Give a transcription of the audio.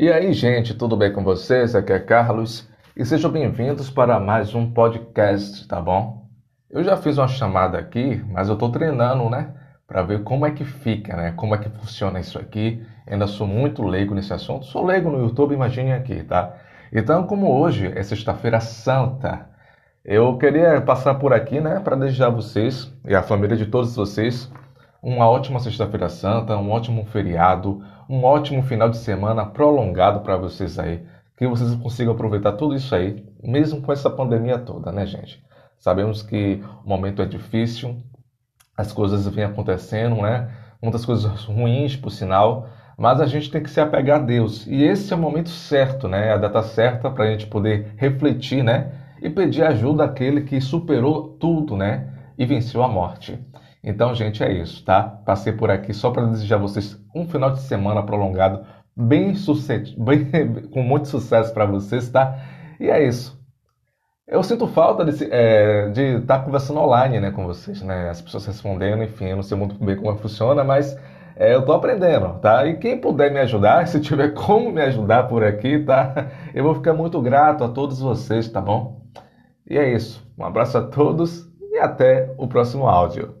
E aí, gente, tudo bem com vocês? Aqui é Carlos e sejam bem-vindos para mais um podcast, tá bom? Eu já fiz uma chamada aqui, mas eu estou treinando, né? Para ver como é que fica, né? Como é que funciona isso aqui. Ainda sou muito leigo nesse assunto. Sou leigo no YouTube, imagine aqui, tá? Então, como hoje é Sexta-feira Santa, eu queria passar por aqui, né? Para desejar vocês e a família de todos vocês uma ótima Sexta-feira Santa, um ótimo feriado, um ótimo final de semana prolongado para vocês aí. Que vocês consigam aproveitar tudo isso aí, mesmo com essa pandemia toda, né, gente? Sabemos que o momento é difícil, as coisas vêm acontecendo, né? Muitas coisas ruins, por sinal, mas a gente tem que se apegar a Deus. E esse é o momento certo, né? A data certa para a gente poder refletir, né? E pedir ajuda àquele que superou tudo, né? E venceu a morte. Então, gente, é isso, tá? Passei por aqui só para desejar vocês um final de semana prolongado, bem, bem com muito sucesso para vocês, tá? E é isso. Eu sinto falta de é, estar tá conversando online né, com vocês, né? As pessoas respondendo, enfim, eu não sei muito bem como funciona, mas é, eu estou aprendendo, tá? E quem puder me ajudar, se tiver como me ajudar por aqui, tá? Eu vou ficar muito grato a todos vocês, tá bom? E é isso. Um abraço a todos e até o próximo áudio.